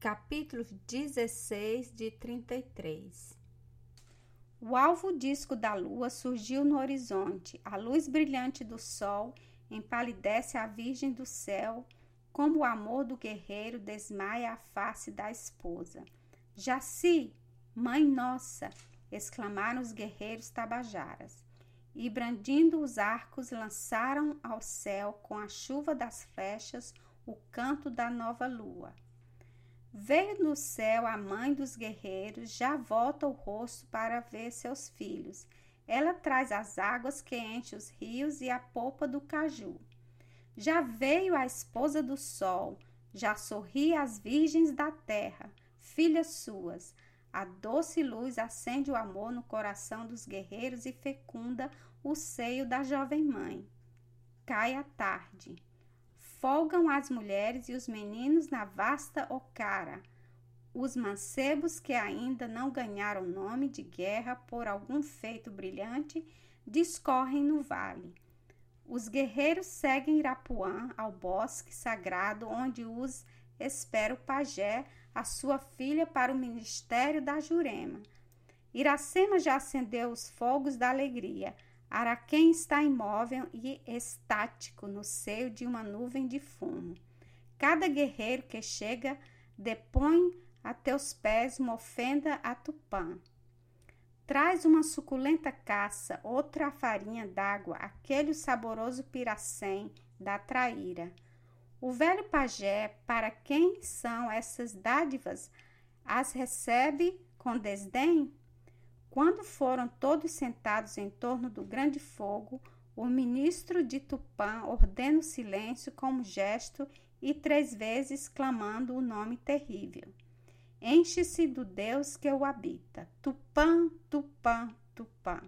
Capítulo 16 de 33 O alvo disco da lua surgiu no horizonte. A luz brilhante do sol empalidece a virgem do céu, como o amor do guerreiro desmaia a face da esposa. Jaci, mãe nossa! exclamaram os guerreiros tabajaras. E brandindo os arcos, lançaram ao céu com a chuva das flechas o canto da nova lua. Veio no céu a mãe dos guerreiros, já volta o rosto para ver seus filhos. Ela traz as águas que enchem os rios e a polpa do caju. Já veio a esposa do sol, já sorri as virgens da terra, filhas suas. A doce luz acende o amor no coração dos guerreiros e fecunda o seio da jovem mãe. Cai a tarde folgam as mulheres e os meninos na vasta Ocara. Os mancebos que ainda não ganharam nome de guerra por algum feito brilhante discorrem no vale. Os guerreiros seguem Irapuã ao bosque sagrado onde os espera o pajé, a sua filha, para o ministério da Jurema. Iracema já acendeu os fogos da alegria. Araquém está imóvel e estático no seio de uma nuvem de fumo. Cada guerreiro que chega depõe a teus pés uma ofenda a Tupã. Traz uma suculenta caça, outra farinha d'água, aquele saboroso piracém da traíra. O velho pajé, para quem são essas dádivas, as recebe com desdém? Quando foram todos sentados em torno do grande fogo, o ministro de Tupã ordena o silêncio como gesto e três vezes clamando o nome terrível. Enche-se do Deus que o habita. Tupã, Tupã, Tupã.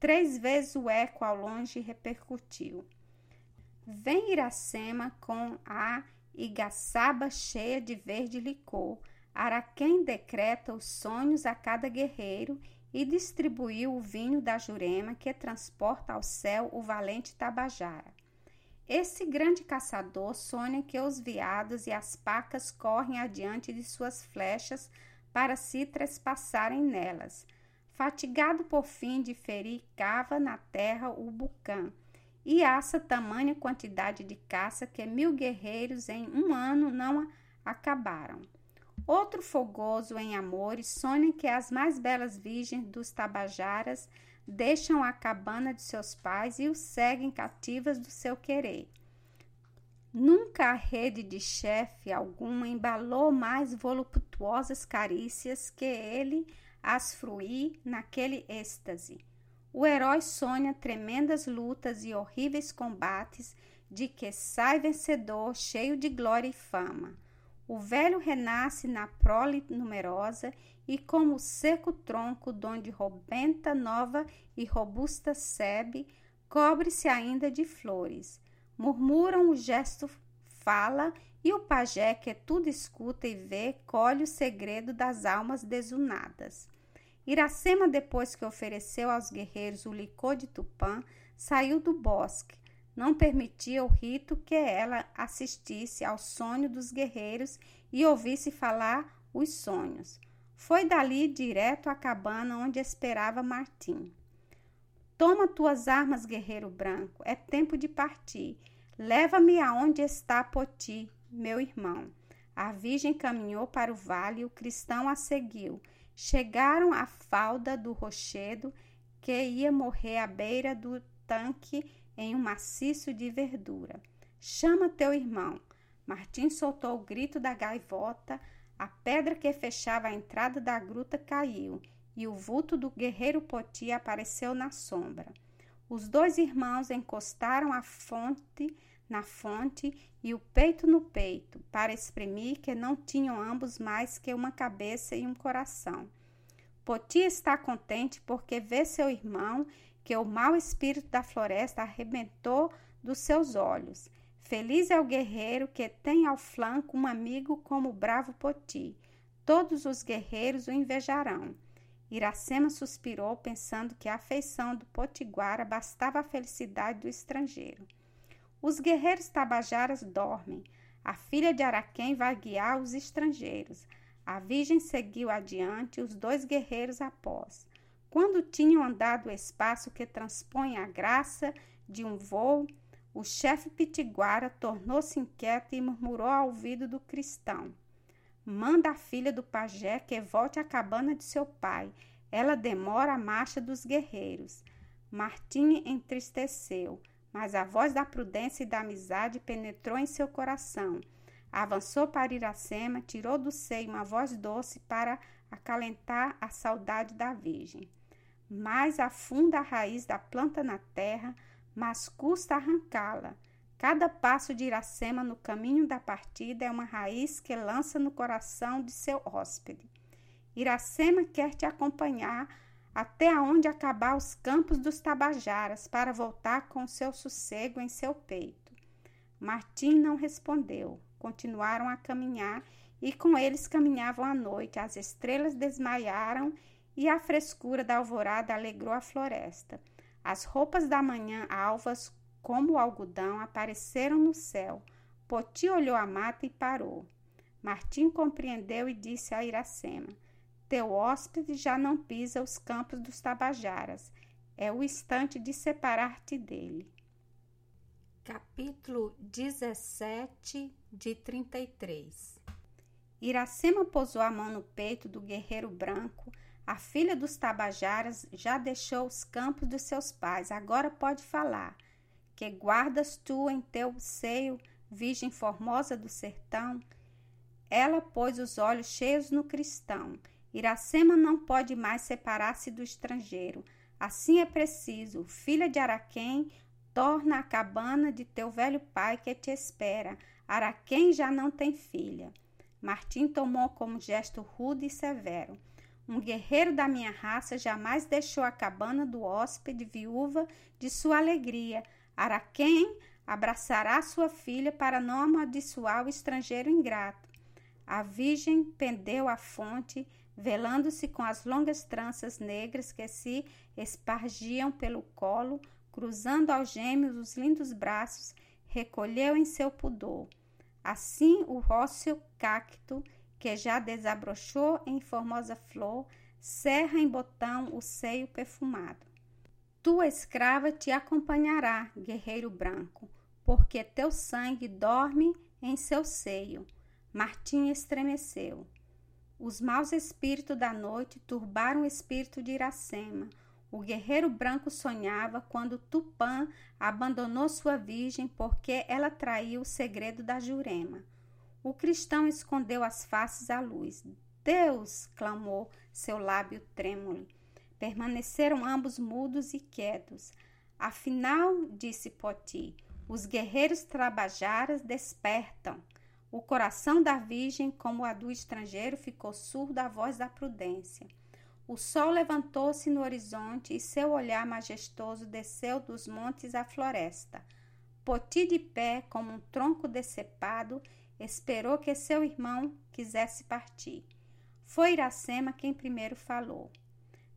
Três vezes o eco ao longe repercutiu. Vem Iracema com a igaçaba cheia de verde licor, Araquém decreta os sonhos a cada guerreiro e distribuiu o vinho da Jurema que transporta ao céu o valente Tabajara. Esse grande caçador sonha que os veados e as pacas correm adiante de suas flechas para se trespassarem nelas. Fatigado por fim de ferir, cava na terra o bucã e assa tamanha quantidade de caça que mil guerreiros em um ano não acabaram. Outro fogoso em amores sonha que as mais belas virgens dos Tabajaras deixam a cabana de seus pais e os seguem cativas do seu querer. Nunca a rede de chefe alguma embalou mais voluptuosas carícias que ele as fruir naquele êxtase. O herói sonha tremendas lutas e horríveis combates de que sai vencedor, cheio de glória e fama. O velho renasce na prole numerosa e como o seco tronco donde robenta nova e robusta sebe, cobre-se ainda de flores. Murmuram o gesto fala e o pajé que tudo escuta e vê, colhe o segredo das almas desunadas. Iracema, depois que ofereceu aos guerreiros o licor de Tupã, saiu do bosque, não permitia o rito que ela assistisse ao sonho dos guerreiros e ouvisse falar os sonhos. Foi dali direto à cabana onde esperava Martim. Toma tuas armas, guerreiro branco, é tempo de partir. Leva-me aonde está Poti, meu irmão. A virgem caminhou para o vale e o cristão a seguiu. Chegaram à falda do rochedo que ia morrer à beira do tanque em um maciço de verdura. Chama teu irmão. Martim soltou o grito da gaivota, a pedra que fechava a entrada da gruta caiu e o vulto do guerreiro Poti apareceu na sombra. Os dois irmãos encostaram a fonte na fonte e o peito no peito, para exprimir que não tinham ambos mais que uma cabeça e um coração. Poti está contente porque vê seu irmão que o mau espírito da floresta arrebentou dos seus olhos. Feliz é o guerreiro que tem ao flanco um amigo como o bravo Poti. Todos os guerreiros o invejarão. Iracema suspirou, pensando que a afeição do potiguara bastava à felicidade do estrangeiro. Os guerreiros tabajaras dormem. A filha de Araquém vai guiar os estrangeiros. A virgem seguiu adiante, os dois guerreiros após. Quando tinham andado o espaço que transpõe a graça de um voo, o chefe pitiguara tornou-se inquieto e murmurou ao ouvido do cristão: Manda a filha do pajé que volte à cabana de seu pai. Ela demora a marcha dos guerreiros. Martim entristeceu, mas a voz da prudência e da amizade penetrou em seu coração. Avançou para Iracema, tirou do seio uma voz doce para acalentar a saudade da Virgem. Mais afunda a raiz da planta na terra, mas custa arrancá-la. Cada passo de Iracema no caminho da partida é uma raiz que lança no coração de seu hóspede. Iracema quer te acompanhar até onde acabar os campos dos Tabajaras para voltar com seu sossego em seu peito. Martim não respondeu. Continuaram a caminhar e com eles caminhavam à noite. As estrelas desmaiaram e a frescura da alvorada alegrou a floresta. As roupas da manhã alvas, como o algodão, apareceram no céu. Poti olhou a mata e parou. Martim compreendeu e disse a Iracema: Teu hóspede já não pisa os campos dos Tabajaras. É o instante de separar-te dele. Capítulo 17 de 33 Iracema pousou a mão no peito do guerreiro branco a filha dos Tabajaras já deixou os campos dos seus pais, agora pode falar. Que guardas tu em teu seio, virgem formosa do sertão? Ela pôs os olhos cheios no cristão. Iracema não pode mais separar-se do estrangeiro. Assim é preciso, filha de Araquém, torna a cabana de teu velho pai que te espera. Araquém já não tem filha. Martim tomou como gesto rude e severo. Um guerreiro da minha raça jamais deixou a cabana do hóspede viúva de sua alegria. Araquém abraçará sua filha para não amaldiçoar o estrangeiro ingrato. A virgem pendeu à fonte, velando-se com as longas tranças negras que se espargiam pelo colo, cruzando aos gêmeos os lindos braços, recolheu em seu pudor. Assim o rócio cacto que já desabrochou em formosa flor, cerra em botão o seio perfumado. Tua escrava te acompanhará, guerreiro branco, porque teu sangue dorme em seu seio. Martim estremeceu. Os maus espíritos da noite turbaram o espírito de Iracema. O guerreiro branco sonhava quando Tupã abandonou sua virgem porque ela traiu o segredo da Jurema. O cristão escondeu as faces à luz. Deus! clamou seu lábio trêmulo. Permaneceram ambos mudos e quietos. Afinal, disse Poti, os guerreiros trabajaras despertam. O coração da virgem, como a do estrangeiro, ficou surdo à voz da prudência. O sol levantou-se no horizonte e seu olhar majestoso desceu dos montes à floresta. Poti de pé, como um tronco decepado, Esperou que seu irmão quisesse partir. Foi Iracema quem primeiro falou.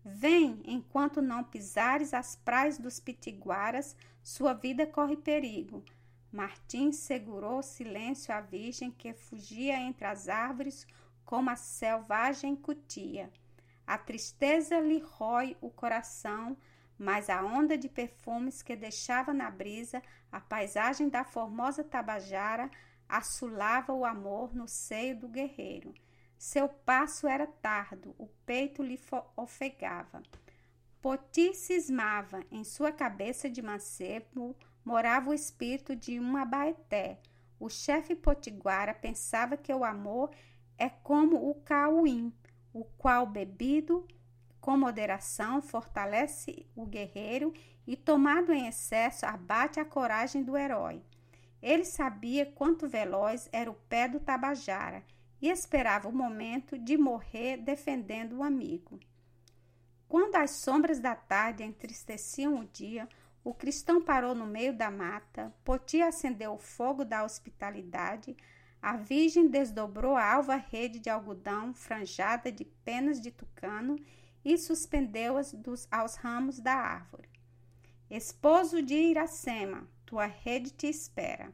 Vem, enquanto não pisares as praias dos pitiguaras, sua vida corre perigo. Martim segurou silêncio à virgem que fugia entre as árvores como a selvagem cutia. A tristeza lhe rói o coração, mas a onda de perfumes que deixava na brisa a paisagem da formosa Tabajara assolava o amor no seio do guerreiro. Seu passo era tardo, o peito lhe ofegava. Poti cismava, em sua cabeça de mancebo morava o espírito de um abaeté. O chefe potiguara pensava que o amor é como o cauim, o qual bebido com moderação fortalece o guerreiro e tomado em excesso abate a coragem do herói. Ele sabia quanto veloz era o pé do Tabajara e esperava o momento de morrer defendendo o amigo. Quando as sombras da tarde entristeciam o dia, o cristão parou no meio da mata, Poti acendeu o fogo da hospitalidade, a Virgem desdobrou a alva rede de algodão franjada de penas de tucano e suspendeu-as aos ramos da árvore. Esposo de Iracema, tua rede te espera.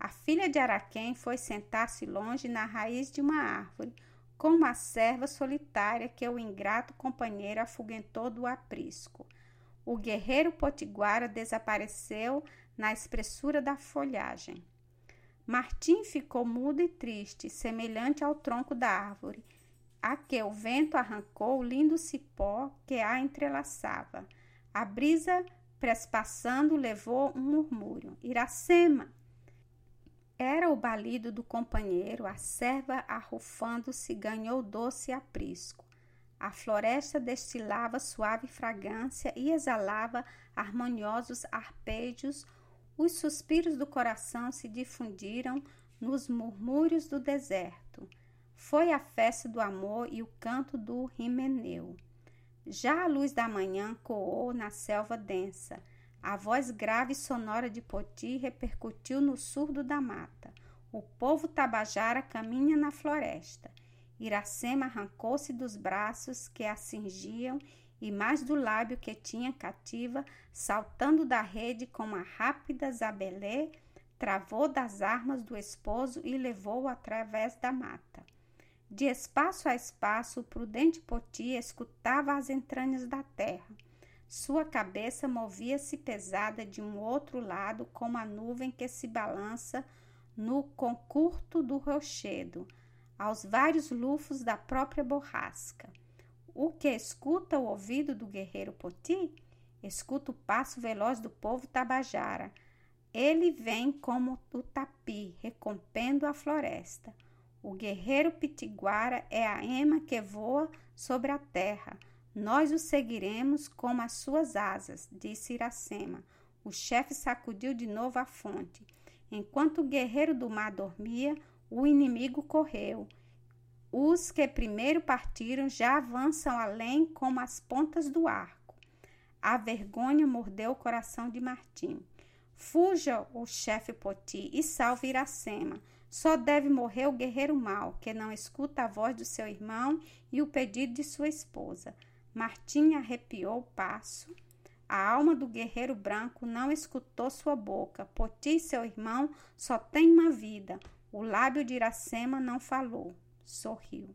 A filha de Araquém foi sentar-se longe na raiz de uma árvore, como a serva solitária que o ingrato companheiro afugentou do aprisco. O guerreiro potiguara desapareceu na espessura da folhagem. Martim ficou mudo e triste, semelhante ao tronco da árvore, a que o vento arrancou o lindo cipó que a entrelaçava. A brisa, prespassando, levou um murmúrio. Iracema! Era o balido do companheiro, a serva arrufando-se ganhou doce aprisco. A floresta destilava suave fragrância e exalava harmoniosos arpejos. Os suspiros do coração se difundiram nos murmúrios do deserto. Foi a festa do amor e o canto do rimeneu. Já a luz da manhã coou na selva densa a voz grave e sonora de Poti repercutiu no surdo da mata. O povo tabajara caminha na floresta. Iracema arrancou-se dos braços que a cingiam e mais do lábio que tinha cativa, saltando da rede com uma rápida zabelê, travou das armas do esposo e levou-o através da mata. De espaço a espaço, o prudente Poti escutava as entranhas da terra. Sua cabeça movia-se pesada de um outro lado, como a nuvem que se balança no concurto do rochedo, aos vários lufos da própria borrasca. O que escuta o ouvido do guerreiro Poti? Escuta o passo veloz do povo tabajara. Ele vem como o tapi, recompendo a floresta. O guerreiro pitiguara é a ema que voa sobre a terra nós o seguiremos como as suas asas, disse Iracema. O chefe sacudiu de novo a fonte. Enquanto o guerreiro do mar dormia, o inimigo correu. Os que primeiro partiram já avançam além como as pontas do arco. A vergonha mordeu o coração de Martim. Fuja o chefe Poti e salve Iracema. Só deve morrer o guerreiro mau, que não escuta a voz do seu irmão e o pedido de sua esposa. Martim arrepiou o passo. A alma do guerreiro branco não escutou sua boca. Poti, seu irmão, só tem uma vida. O lábio de Iracema não falou. Sorriu.